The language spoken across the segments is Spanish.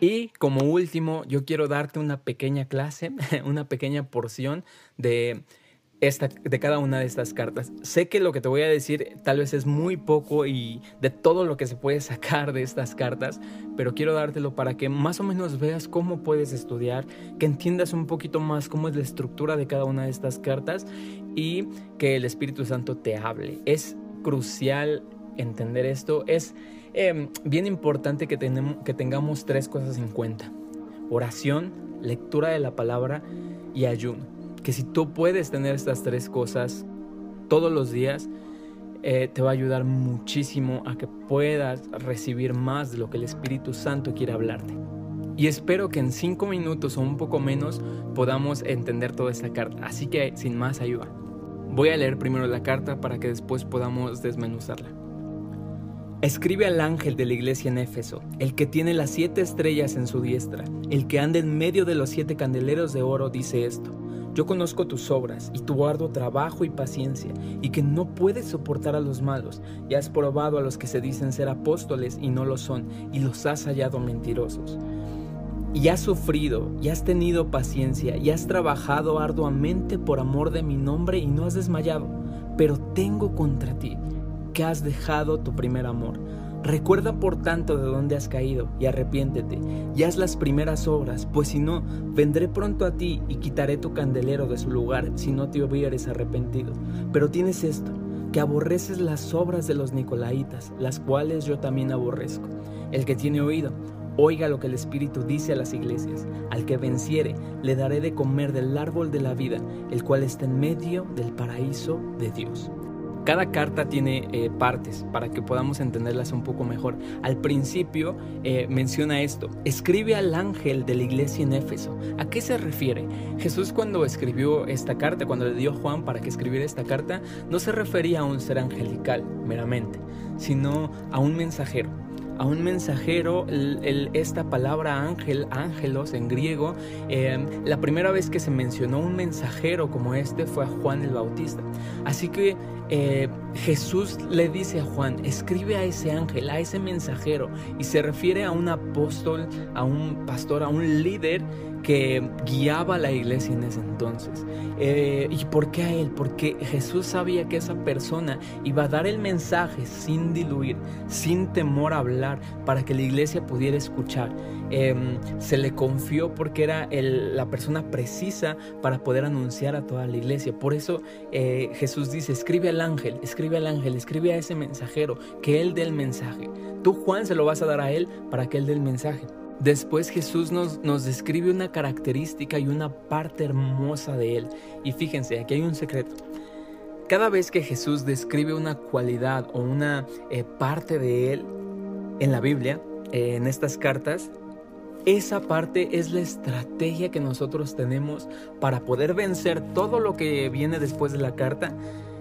Y como último, yo quiero darte una pequeña clase, una pequeña porción de esta, de cada una de estas cartas. Sé que lo que te voy a decir tal vez es muy poco y de todo lo que se puede sacar de estas cartas, pero quiero dártelo para que más o menos veas cómo puedes estudiar, que entiendas un poquito más cómo es la estructura de cada una de estas cartas y que el Espíritu Santo te hable. Es crucial entender esto. Es em, bien importante que, tenemos, que tengamos tres cosas en cuenta. Oración, lectura de la palabra y ayuno que si tú puedes tener estas tres cosas todos los días, eh, te va a ayudar muchísimo a que puedas recibir más de lo que el Espíritu Santo quiere hablarte. Y espero que en cinco minutos o un poco menos podamos entender toda esta carta. Así que sin más ayuda. Voy a leer primero la carta para que después podamos desmenuzarla. Escribe al ángel de la iglesia en Éfeso, el que tiene las siete estrellas en su diestra, el que anda en medio de los siete candeleros de oro, dice esto. Yo conozco tus obras y tu arduo trabajo y paciencia, y que no puedes soportar a los malos, y has probado a los que se dicen ser apóstoles y no lo son, y los has hallado mentirosos. Y has sufrido, y has tenido paciencia, y has trabajado arduamente por amor de mi nombre y no has desmayado. Pero tengo contra ti que has dejado tu primer amor. Recuerda por tanto de dónde has caído y arrepiéntete y haz las primeras obras, pues si no, vendré pronto a ti y quitaré tu candelero de su lugar si no te hubieres arrepentido. Pero tienes esto, que aborreces las obras de los nicolaitas, las cuales yo también aborrezco. El que tiene oído, oiga lo que el Espíritu dice a las iglesias. Al que venciere, le daré de comer del árbol de la vida, el cual está en medio del paraíso de Dios. Cada carta tiene eh, partes para que podamos entenderlas un poco mejor. Al principio eh, menciona esto, escribe al ángel de la iglesia en Éfeso. ¿A qué se refiere? Jesús cuando escribió esta carta, cuando le dio Juan para que escribiera esta carta, no se refería a un ser angelical meramente, sino a un mensajero a un mensajero, esta palabra ángel, ángelos en griego, eh, la primera vez que se mencionó un mensajero como este fue a Juan el Bautista. Así que eh, Jesús le dice a Juan, escribe a ese ángel, a ese mensajero, y se refiere a un apóstol, a un pastor, a un líder que guiaba a la iglesia en ese entonces. Eh, ¿Y por qué a él? Porque Jesús sabía que esa persona iba a dar el mensaje sin diluir, sin temor a hablar, para que la iglesia pudiera escuchar. Em, se le confió porque era la persona precisa para poder anunciar a toda la iglesia. Por eso eh, Jesús dice, escribe al ángel, escribe al ángel, escribe a ese mensajero, que él dé el mensaje. Tú, Juan, se lo vas a dar a él para que él dé el mensaje. Después Jesús nos, nos, describe una característica y una parte hermosa de Él. Y fíjense, aquí hay un secreto. Cada vez que Jesús describe una cualidad o una eh, parte de Él en la Biblia, eh, en estas cartas, esa parte es la estrategia que nosotros tenemos para poder vencer todo lo que viene después de la carta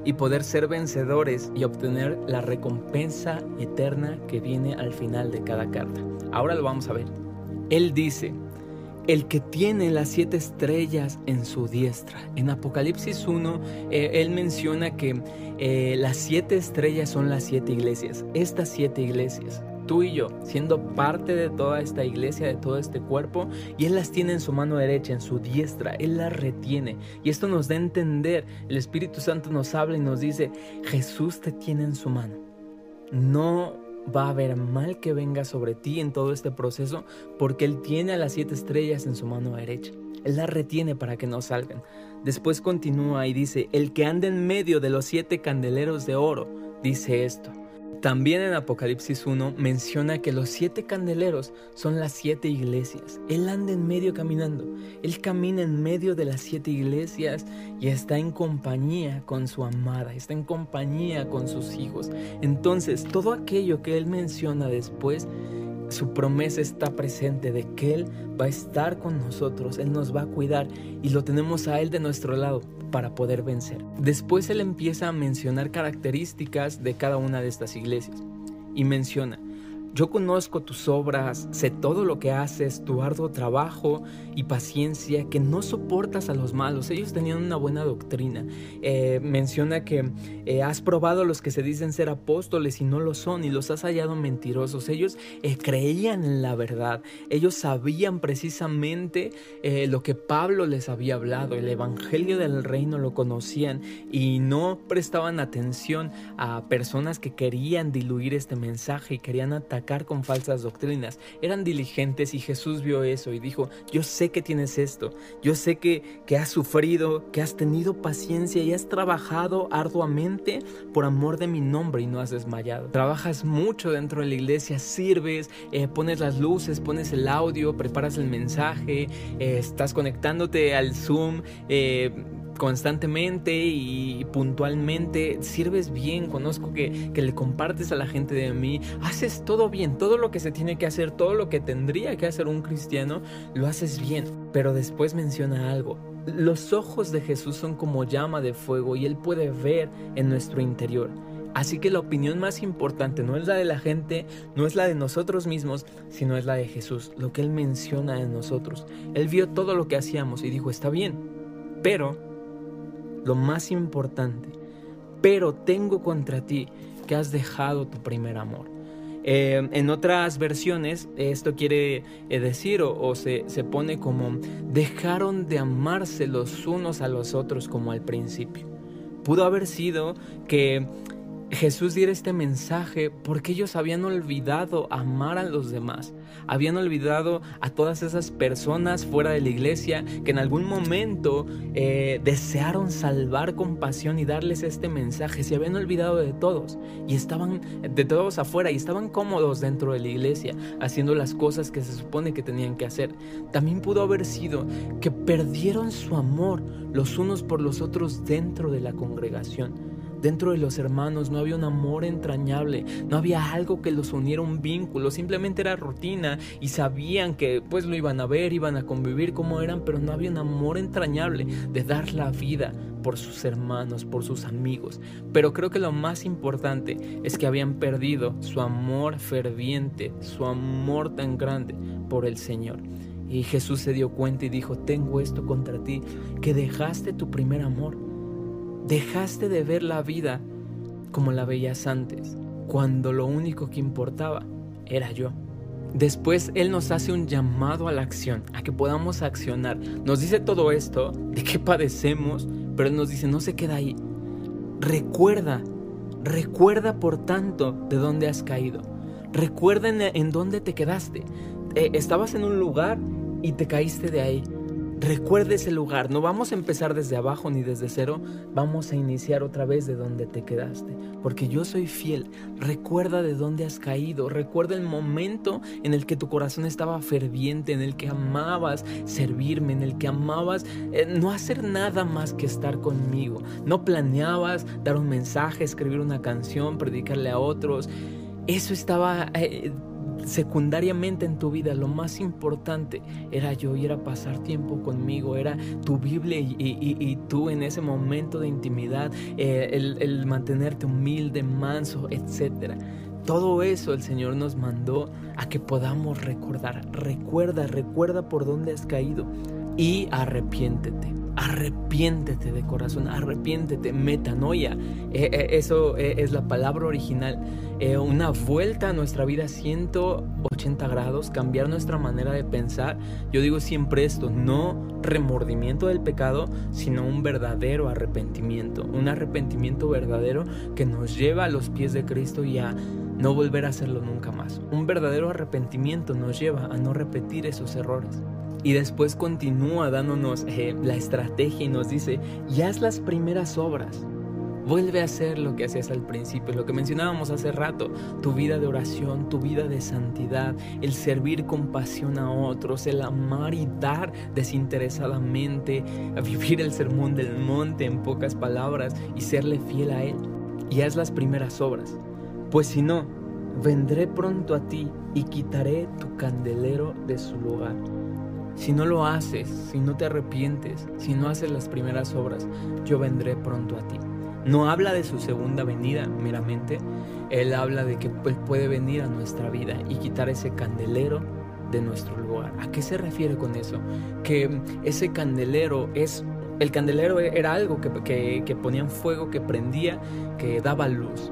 y poder ser vencedores y obtener la recompensa eterna que viene al final de cada carta. Ahora lo vamos a ver. Él dice, el que tiene las siete estrellas en su diestra. En Apocalipsis 1, eh, él menciona que eh, las siete estrellas son las siete iglesias. Estas siete iglesias, tú y yo, siendo parte de toda esta iglesia, de todo este cuerpo, y Él las tiene en su mano derecha, en su diestra, Él las retiene. Y esto nos da a entender, el Espíritu Santo nos habla y nos dice, Jesús te tiene en su mano. No va a haber mal que venga sobre ti en todo este proceso porque Él tiene a las siete estrellas en su mano derecha. Él las retiene para que no salgan. Después continúa y dice, el que anda en medio de los siete candeleros de oro, dice esto. También en Apocalipsis 1 menciona que los siete candeleros son las siete iglesias. Él anda en medio caminando. Él camina en medio de las siete iglesias y está en compañía con su amada, está en compañía con sus hijos. Entonces, todo aquello que él menciona después su promesa está presente de que Él va a estar con nosotros, Él nos va a cuidar y lo tenemos a Él de nuestro lado para poder vencer. Después Él empieza a mencionar características de cada una de estas iglesias y menciona, yo conozco tus obras, sé todo lo que haces, tu arduo trabajo y paciencia, que no soportas a los malos. Ellos tenían una buena doctrina. Eh, menciona que eh, has probado a los que se dicen ser apóstoles y no lo son, y los has hallado mentirosos. Ellos eh, creían en la verdad. Ellos sabían precisamente lo que Pablo les había hablado. El evangelio del reino lo conocían y no prestaban atención a personas que querían diluir este mensaje y querían atacar con falsas doctrinas. Eran diligentes y Jesús vio eso y dijo, yo sé que tienes esto, yo sé que, que has sufrido, que has tenido paciencia y has trabajado arduamente por amor de mi nombre y no has desmayado. Trabajas mucho dentro de la iglesia, sirves, eh, pones las luces, pones el audio, preparas el mensaje, eh, estás conectándote al Zoom. Eh, constantemente y puntualmente, sirves bien, conozco que, que, le compartes a la gente de mí, haces todo bien, todo lo que se tiene que hacer, todo lo que tendría que hacer un cristiano, lo haces bien. Pero después menciona algo, los ojos de Jesús son como llama de fuego y Él puede ver en nuestro interior. Así que la opinión más importante no es la de la gente, no es la de nosotros mismos, sino es la de Jesús, lo que Él menciona en nosotros. Él vio todo lo que hacíamos y dijo, está bien, pero lo más importante, pero tengo contra ti que has dejado tu primer amor. Eh, en otras versiones esto quiere eh, decir o, se, se pone como dejaron de amarse los unos a los otros como al principio. Pudo haber sido que Jesús diera este mensaje porque ellos habían olvidado amar a los demás, habían olvidado a todas esas personas fuera de la iglesia que en algún momento eh, desearon salvar con pasión y darles este mensaje, se habían olvidado de todos y estaban de todos afuera y estaban cómodos dentro de la iglesia haciendo las cosas que se supone que tenían que hacer. También pudo haber sido que perdieron su amor los unos por los otros dentro de la congregación Dentro de los hermanos no había un amor entrañable, no había algo que los uniera un vínculo, simplemente era rutina y sabían que pues lo iban a ver, iban a convivir como eran, pero no había un amor entrañable de dar la vida por sus hermanos, por sus amigos. Pero creo que lo más importante es que habían perdido su amor ferviente, su amor tan grande por el Señor. Y Jesús se dio cuenta y dijo, tengo esto contra ti, que dejaste tu primer amor. Dejaste de ver la vida como la veías antes, cuando lo único que importaba era yo. Después Él nos hace un llamado a la acción, a que podamos accionar. Nos dice todo esto, de qué padecemos, pero nos dice, no se queda ahí. Recuerda, recuerda por tanto de dónde has caído. Recuerda en, dónde te quedaste. Eh, estabas en un lugar y te caíste de ahí. Recuerda ese lugar, no vamos a empezar desde abajo ni desde cero, vamos a iniciar otra vez de donde te quedaste, porque yo soy fiel. Recuerda de dónde has caído, recuerda el momento en el que tu corazón estaba ferviente, en el que amabas servirme, en el que amabas eh, no hacer nada más que estar conmigo. No planeabas dar un mensaje, escribir una canción, predicarle a otros. Eso estaba eh, secundariamente en tu vida lo más importante era yo y era pasar tiempo conmigo, era tu Biblia y, tú en ese momento de intimidad, eh, el, mantenerte humilde, manso, etc. Todo eso el Señor nos mandó a que podamos recordar. Recuerda, recuerda por dónde has caído y arrepiéntete. Arrepiéntete de corazón, arrepiéntete, metanoia. Eh, eh, eso es la palabra original eh, una vuelta a nuestra vida 180 grados, cambiar nuestra manera de pensar. Yo digo siempre esto, no remordimiento del pecado, sino un verdadero arrepentimiento, un arrepentimiento verdadero que nos lleva a los pies de Cristo y a no volver a hacerlo nunca más. Un verdadero arrepentimiento nos lleva a no repetir esos errores. Y después continúa dándonos eh, la estrategia y nos dice, ya haz las primeras obras. Vuelve a hacer lo que hacías al principio, lo que mencionábamos hace rato, tu vida de oración, tu vida de santidad, el servir con pasión a otros, el amar y dar desinteresadamente, a vivir el sermón del monte en pocas palabras y serle fiel a Él. Y haz las primeras obras, pues si no, vendré pronto a ti y quitaré tu candelero de su lugar. Si no lo haces, si no te arrepientes, si no haces las primeras obras, yo vendré pronto a ti. No habla de su segunda venida meramente, Él habla de que Él puede venir a nuestra vida y quitar ese candelero de nuestro lugar. ¿A qué se refiere con eso? Que ese candelero es... El candelero era algo que, que, que ponían fuego, que prendía, que daba luz.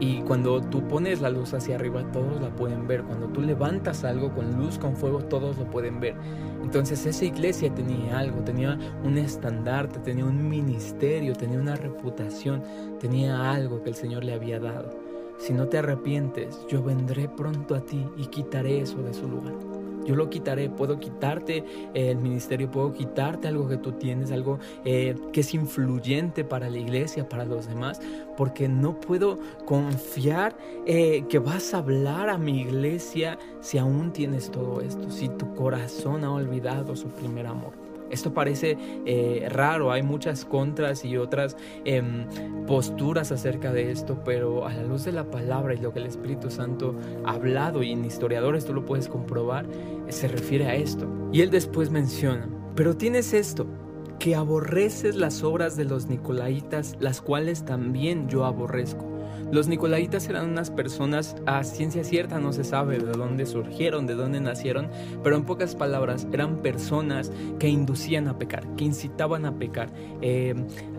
Y cuando tú pones la luz hacia arriba, todos la pueden ver. Cuando tú levantas algo con luz, con fuego, todos lo pueden ver. Entonces esa iglesia tenía algo, tenía un estandarte, tenía un ministerio, tenía una reputación, tenía algo que el Señor le había dado. Si no te arrepientes, yo vendré pronto a ti y quitaré eso de su lugar. Yo lo quitaré, puedo quitarte el ministerio, puedo quitarte algo que tú tienes, algo eh, que es influyente para la iglesia, para los demás, porque no puedo confiar eh, que vas a hablar a mi iglesia si aún tienes todo esto, si tu corazón ha olvidado su primer amor. Esto parece eh, raro, hay muchas contras y otras em, posturas acerca de esto, pero a la luz de la palabra y lo que el Espíritu Santo ha hablado y en historiadores tú lo puedes comprobar, se refiere a esto. Y él después menciona, pero tienes esto, que aborreces las obras de los Nicolaitas, las cuales también yo aborrezco. Los Nicolaitas eran unas personas, a ciencia cierta no se sabe de dónde surgieron, de dónde nacieron, pero en pocas palabras eran personas que inducían a pecar, que incitaban a pecar, eh,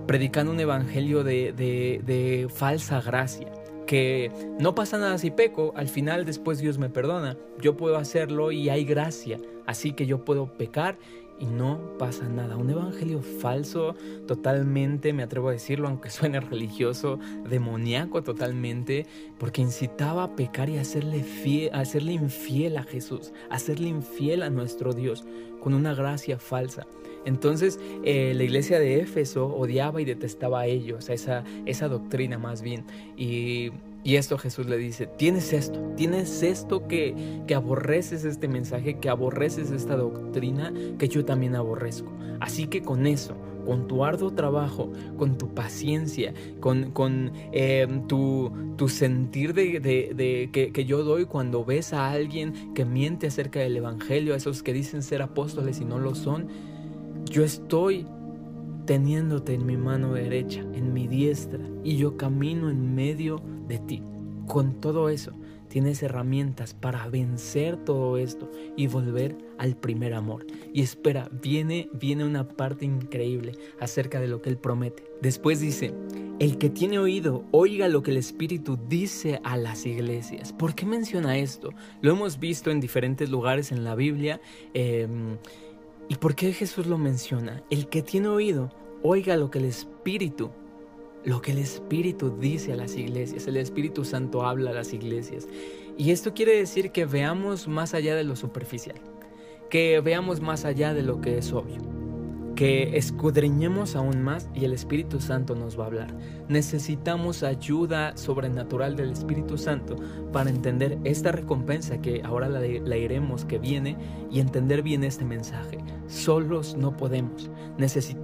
predicando un evangelio de, de falsa gracia que no pasa nada si peco, al final después Dios me perdona, yo puedo hacerlo y hay gracia, así que yo puedo pecar y no pasa nada. Un evangelio falso totalmente, me atrevo a decirlo, aunque suene religioso, demoníaco totalmente, porque incitaba a pecar y a hacerle, hacerle infiel a Jesús, a hacerle infiel a nuestro Dios, con una gracia falsa. Entonces eh, la iglesia de Éfeso odiaba y detestaba a ellos, a esa, esa doctrina más bien. Y y esto Jesús le dice, tienes esto, tienes esto que, que aborreces este mensaje, que aborreces esta doctrina que yo también aborrezco. Así que con eso, con tu arduo trabajo, con tu paciencia, con, con eh, tu, tu, sentir de, de, que, que, yo doy cuando ves a alguien que miente acerca del Evangelio, a esos que dicen ser apóstoles y no lo son, yo estoy teniéndote en mi mano derecha, en mi diestra, y yo camino en medio de ti. Con todo eso, tienes herramientas para vencer todo esto y volver al primer amor. Y espera, viene, viene una parte increíble acerca de lo que Él promete. Después dice, el que tiene oído, oiga lo que el Espíritu dice a las iglesias. ¿Por qué menciona esto? Lo hemos visto en diferentes lugares en la Biblia. Em, ¿Y por qué Jesús lo menciona? El que tiene oído, oiga lo que el Espíritu lo que el Espíritu dice a las iglesias, el Espíritu Santo habla a las iglesias. Y esto quiere decir que veamos más allá de lo superficial, que veamos más allá de lo que es obvio que escudriñemos aún más y el Espíritu Santo nos va a hablar. Necesitamos ayuda sobrenatural del Espíritu Santo para entender esta recompensa que ahora la, iremos, que viene, y entender bien este mensaje. Solos no podemos,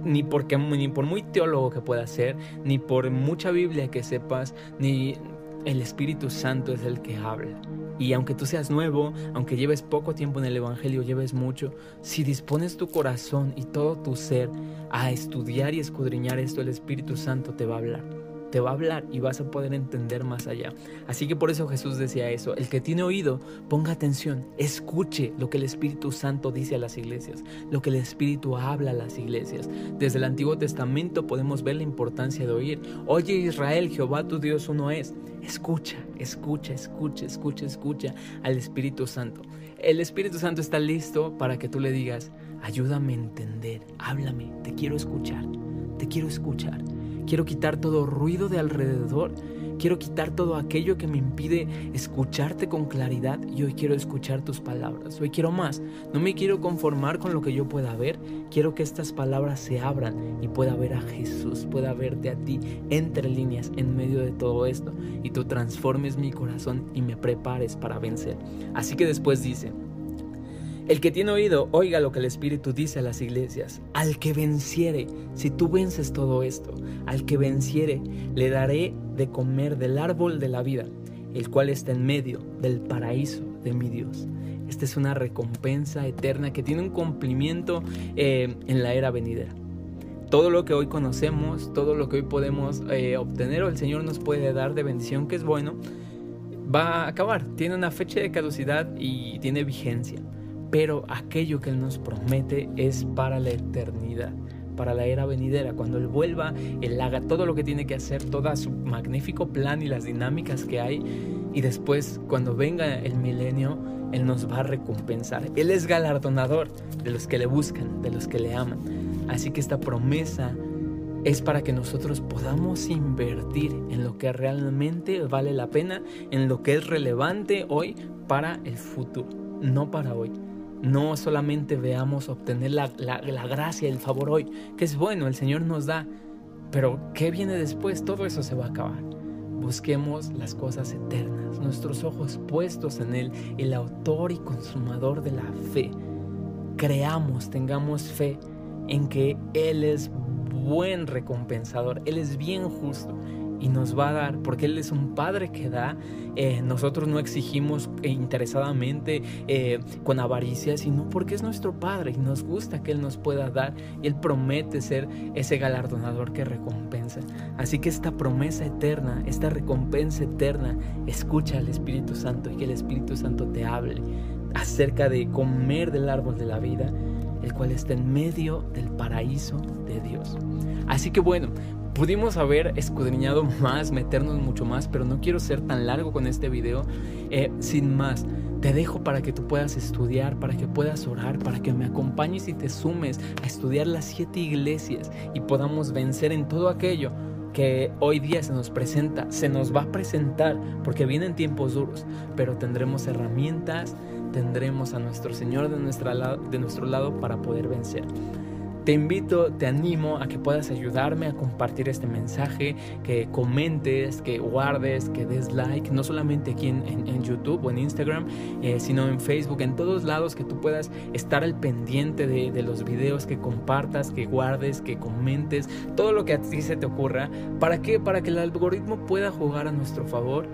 ni, porque, ni por muy teólogo que pueda ser, ni por mucha Biblia que sepas, ni el Espíritu Santo es el que habla. Y aunque tú seas nuevo, aunque lleves poco tiempo en el Evangelio, lleves mucho, si dispones tu corazón y todo tu ser a estudiar y escudriñar esto, el Espíritu Santo te va a hablar te va a hablar y vas a poder entender más allá. Así que por eso Jesús decía eso, el que tiene oído, ponga atención, escuche lo que el Espíritu Santo dice a las iglesias, lo que el Espíritu habla a las iglesias. Desde el Antiguo Testamento podemos ver la importancia de oír. Oye Israel, Jehová tu Dios uno es. Escucha, escucha, escucha, escucha, escucha al Espíritu Santo. El Espíritu Santo está listo para que tú le digas, ayúdame a entender, háblame, te quiero escuchar, te quiero escuchar. Quiero quitar todo ruido de alrededor. Quiero quitar todo aquello que me impide escucharte con claridad y hoy quiero escuchar tus palabras. Hoy quiero más. No me quiero conformar con lo que yo pueda ver. Quiero que estas palabras se abran y pueda ver a Jesús, pueda verte a ti entre líneas en medio de todo esto y tú transformes mi corazón y me prepares para vencer. Así que después dice, el que tiene oído, oiga lo que el Espíritu dice a las iglesias. Al que venciere, si tú vences todo esto, al que venciere, le daré de comer del árbol de la vida, el cual está en medio del paraíso de mi Dios. Esta es una recompensa eterna que tiene un cumplimiento eh, en la era venidera. Todo lo que hoy conocemos, todo lo que hoy podemos eh, obtener o el Señor nos puede dar de bendición que es bueno, va a acabar, tiene una fecha de caducidad y tiene vigencia, pero aquello que Él nos promete es para la eternidad para la era venidera, cuando Él vuelva, Él haga todo lo que tiene que hacer, todo su magnífico plan y las dinámicas que hay, y después cuando venga el milenio, Él nos va a recompensar. Él es galardonador de los que le buscan, de los que le aman. Así que esta promesa es para que nosotros podamos invertir en lo que realmente vale la pena, en lo que es relevante hoy para el futuro, no para hoy. No solamente veamos obtener la, la, gracia, el favor hoy, que es bueno, el Señor nos da, pero ¿qué viene después? Todo eso se va a acabar. Busquemos las cosas eternas, nuestros ojos puestos en Él, el autor y consumador de la fe. Creamos, tengamos fe en que Él es buen recompensador, Él es bien justo y nos va a dar, porque Él es un Padre que da. Eh, nosotros no exigimos interesadamente eh, con avaricia, sino porque es nuestro Padre y nos gusta que Él nos pueda dar y Él promete ser ese galardonador que recompensa. Así que esta promesa eterna, esta recompensa eterna, escucha al Espíritu Santo y que el Espíritu Santo te hable acerca de comer del árbol de la vida el cual está en medio del paraíso de Dios. Así que bueno, pudimos haber escudriñado más, meternos mucho más, pero no quiero ser tan largo con este video. Eh, sin más, te dejo para que tú puedas estudiar, para que puedas orar, para que me acompañes y te sumes a estudiar las siete iglesias y podamos vencer en todo aquello que hoy día se nos presenta, se nos va a presentar, porque vienen tiempos duros, pero tendremos herramientas, tendremos a nuestro Señor de, nuestro lado para poder vencer. Te invito, te animo a que puedas ayudarme a compartir este mensaje, que comentes, que guardes, que des like, no solamente aquí en, YouTube o en Instagram, eh, sino en Facebook, en todos lados, que tú puedas estar al pendiente de, de, los videos, que compartas, que guardes, que comentes, todo lo que a ti se te ocurra. ¿Para qué? Para que el algoritmo pueda jugar a nuestro favor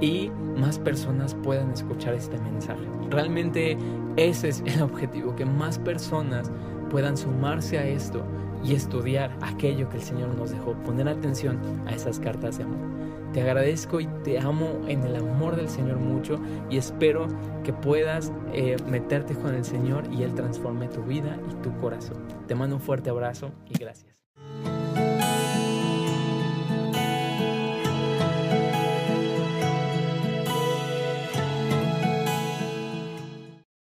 y más personas puedan escuchar este mensaje. Realmente ese es el objetivo, que más personas puedan sumarse a esto y estudiar aquello que el Señor nos dejó, poner atención a esas cartas de amor. Te agradezco y te amo en el amor del Señor mucho y espero que puedas eh, meterte con el Señor y Él transforme tu vida y tu corazón. Te mando un fuerte abrazo y gracias.